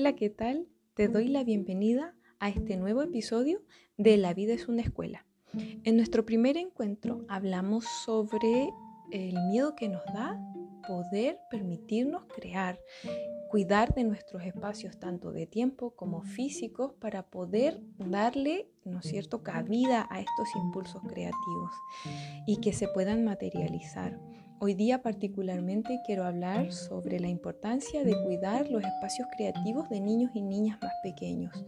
Hola, ¿qué tal? Te doy la bienvenida a este nuevo episodio de La vida es una escuela. En nuestro primer encuentro hablamos sobre el miedo que nos da poder permitirnos crear, cuidar de nuestros espacios tanto de tiempo como físicos para poder darle, ¿no es cierto?, cabida a estos impulsos creativos y que se puedan materializar. Hoy día particularmente quiero hablar sobre la importancia de cuidar los espacios creativos de niños y niñas más pequeños.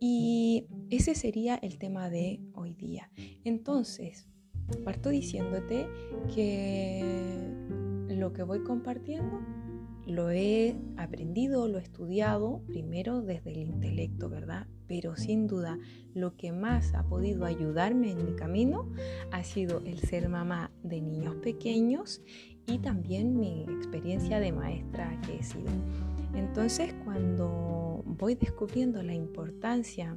Y ese sería el tema de hoy día. Entonces, parto diciéndote que lo que voy compartiendo lo he aprendido, lo he estudiado primero desde el intelecto, ¿verdad? Pero sin duda lo que más ha podido ayudarme en mi camino ha sido el ser mamá de niños pequeños y también mi experiencia de maestra que he sido. Entonces cuando voy descubriendo la importancia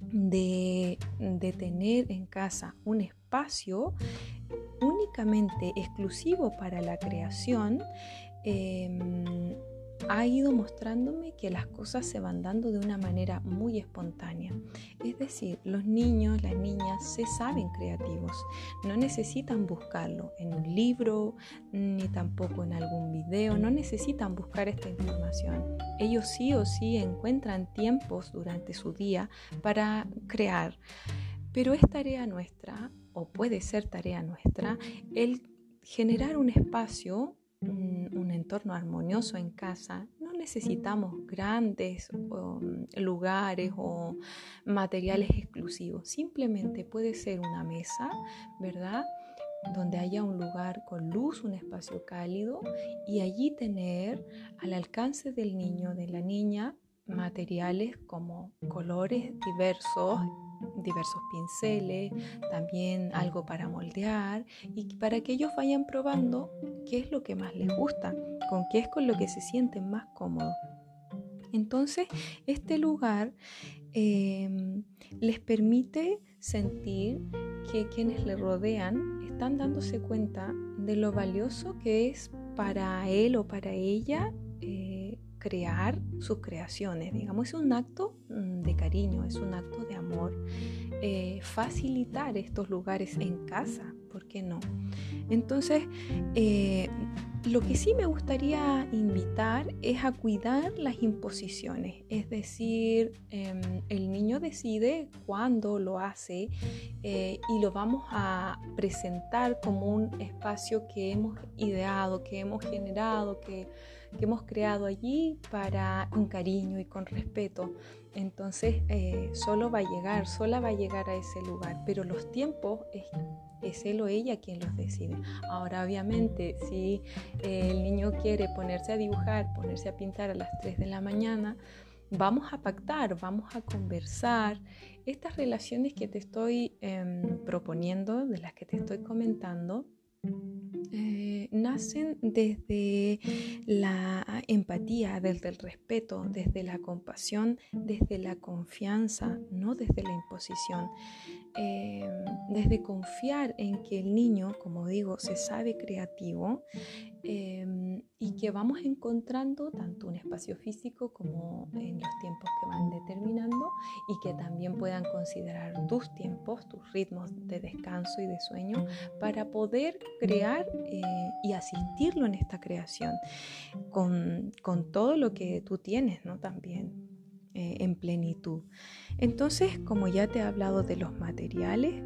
de, de tener en casa un espacio únicamente exclusivo para la creación, Em, ha ido mostrándome que las cosas se van dando de una manera muy espontánea. Es decir, los niños, las niñas se saben creativos, no necesitan buscarlo en un libro ni tampoco en algún video, no necesitan buscar esta información. Ellos sí o sí encuentran tiempos durante su día para crear. Pero es tarea nuestra, o puede ser tarea nuestra, el generar un espacio un, entorno armonioso en casa, no necesitamos grandes lugares o materiales exclusivos. Simplemente puede ser una mesa, ¿verdad? donde haya un lugar con luz, un espacio cálido y allí tener al alcance del niño, de la niña, materiales como colores diversos diversos pinceles, también algo para moldear y para que ellos vayan probando qué es lo que más les gusta, con qué es con lo que se sienten más cómodos. Entonces, este lugar em, les permite sentir que quienes le rodean están dándose cuenta de lo valioso que es para él o para ella eh, crear sus creaciones. Digamos, es un acto mm, de cariño, es un acto de amor. Eh, facilitar estos lugares en casa, ¿por qué no? Entonces, eh, lo que sí me gustaría invitar es a cuidar las imposiciones, es decir, em, el niño decide cuándo lo hace eh, y lo vamos a presentar como un espacio que hemos ideado, que hemos generado, que que hemos creado allí para con cariño y con respeto. Entonces eh, solo va a llegar, sola va a llegar a ese lugar, pero los tiempos es, es él o ella quien los decide. Ahora obviamente si el niño quiere ponerse a dibujar, ponerse a pintar a las 3 de la mañana, vamos a pactar, vamos a conversar. Estas relaciones que te estoy em, proponiendo, de las que te estoy comentando, eh, nacen desde la empatía, desde el respeto, desde la compasión, desde la confianza, no desde la imposición. Eh, desde confiar en que el niño, como digo, se sabe creativo eh, y que vamos encontrando tanto un espacio físico como en los tiempos que van determinando y que también puedan considerar tus tiempos, tus ritmos de descanso y de sueño para poder crear eh, y asistirlo en esta creación con, con todo lo que tú tienes, ¿no? También eh, en plenitud. Entonces, como ya te he hablado de los materiales,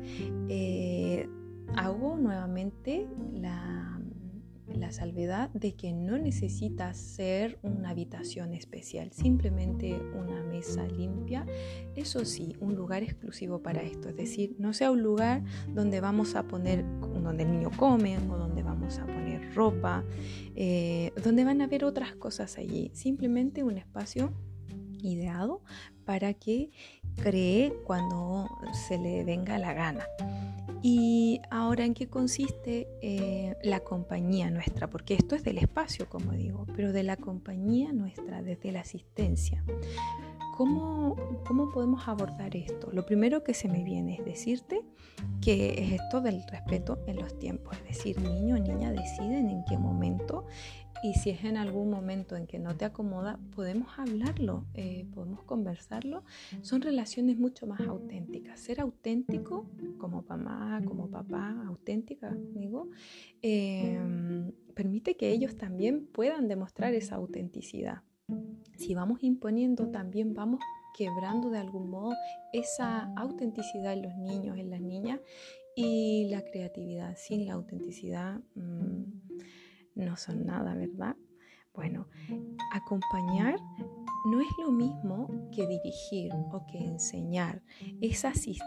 eh, hago nuevamente la, la salvedad de que no necesita ser una habitación especial, simplemente una mesa limpia. Eso sí, un lugar exclusivo para esto, es decir, no sea un lugar donde vamos a poner, donde el niño come o donde vamos a poner ropa, eh, donde van a haber otras cosas allí, simplemente un espacio ideado para que cree cuando se le venga la gana. Y ahora, ¿en qué consiste eh, la compañía nuestra? Porque esto es del espacio, como digo, pero de la compañía nuestra, desde la asistencia. ¿Cómo, ¿Cómo podemos abordar esto? Lo primero que se me viene es decirte que es esto del respeto en los tiempos, es decir, niño o niña deciden en qué momento y si es en algún momento en que no te acomoda, podemos hablarlo, eh, podemos conversarlo. Son relaciones mucho más auténticas. Ser auténtico como mamá, como papá, auténtica, digo, em, permite que ellos también puedan demostrar esa autenticidad. Si vamos imponiendo, también vamos quebrando de algún modo esa autenticidad en los niños, en las niñas y la creatividad. Sin la autenticidad mm, no son nada, ¿verdad? Bueno, acompañar no es lo mismo que dirigir o que enseñar, es asistir,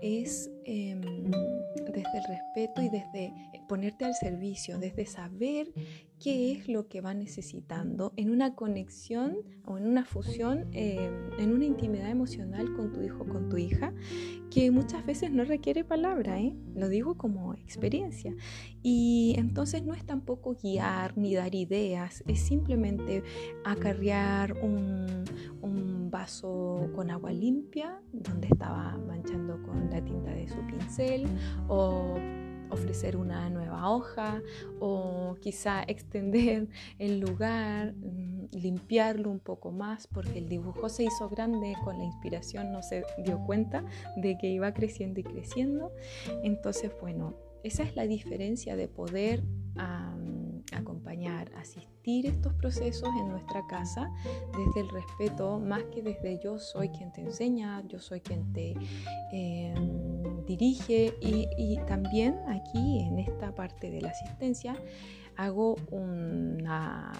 es em, desde el respeto y desde ponerte al servicio, desde saber qué es lo que va necesitando en una conexión o en una fusión, em, en una intimidad emocional con tu hijo, con tu hija, que muchas veces no requiere palabra, ¿eh? lo digo como experiencia. Y entonces no es tampoco guiar ni dar ideas, es simplemente acarrear un, un vaso con agua limpia donde estaba manchando con la tinta de su pincel o ofrecer una nueva hoja o quizá extender el lugar, mm, limpiarlo un poco más porque el dibujo se hizo grande con la inspiración, no se dio cuenta de que iba creciendo y creciendo. Entonces, bueno, esa es la diferencia de poder acompañar, asistir estos procesos en nuestra casa desde el respeto, más que desde yo soy quien te enseña, yo soy quien te em, dirige. Y, también aquí en esta parte de la asistencia hago una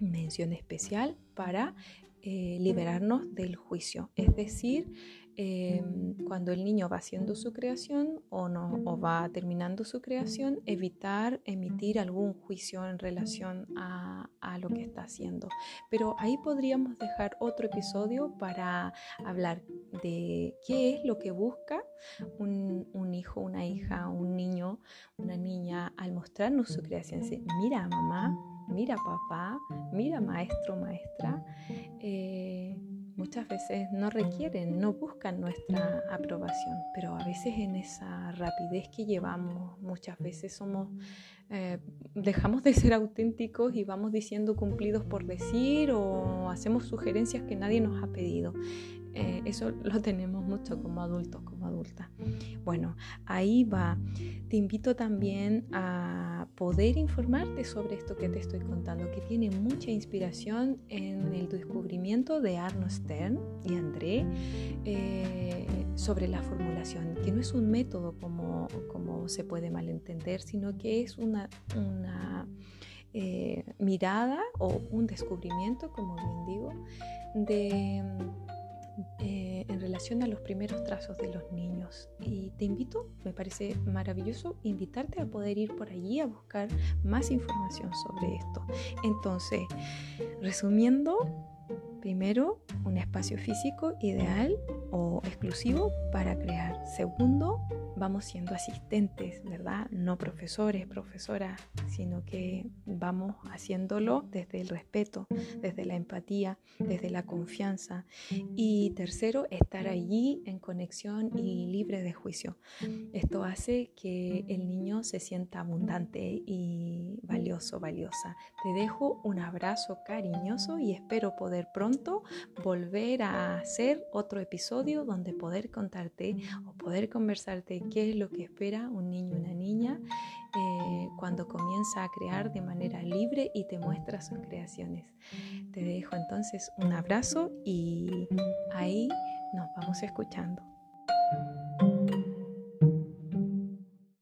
mención especial para eh, liberarnos del juicio, es decir, Em, cuando el niño va haciendo su creación o, no, va terminando su creación, evitar emitir algún juicio en relación a, a, lo que está haciendo. Pero ahí podríamos dejar otro episodio para hablar de qué es lo que busca un, hijo, una hija, un niño, una niña al mostrarnos su creación. Mira mamá, mira papá, mira maestro, maestra. Eh, muchas veces no requieren, no buscan nuestra aprobación, pero a veces en esa rapidez que llevamos, muchas veces somos, eh, dejamos de ser auténticos y vamos diciendo cumplidos por decir o hacemos sugerencias que nadie nos ha pedido. Eh, eso lo tenemos mucho como adultos, como adultas. Bueno, ahí va. Te invito también a poder informarte sobre esto que te estoy contando, que tiene mucha inspiración en el descubrimiento de Arno Stern y André eh, sobre la formulación, que no es un método como, como se puede malentender, sino que es una, una eh, mirada o un descubrimiento, como bien digo, de eh, en relación a los primeros trazos de los niños. Y te invito, me parece maravilloso, invitarte a poder ir por allí a buscar más información sobre esto. Entonces, resumiendo, Primero, un espacio físico ideal o exclusivo para crear. Segundo, vamos siendo asistentes, ¿verdad? No profesores, profesoras, sino que vamos haciéndolo desde el respeto, desde la empatía, desde la confianza. Y tercero, estar allí en conexión y libre de juicio. Esto hace que el niño se sienta abundante y valioso, valiosa. Te dejo un abrazo cariñoso y espero poder pronto volver a hacer otro episodio donde poder contarte o poder conversarte qué es lo que espera un niño o una niña eh, cuando comienza a crear de manera libre y te muestra sus creaciones. Te dejo entonces un abrazo y ahí nos vamos escuchando.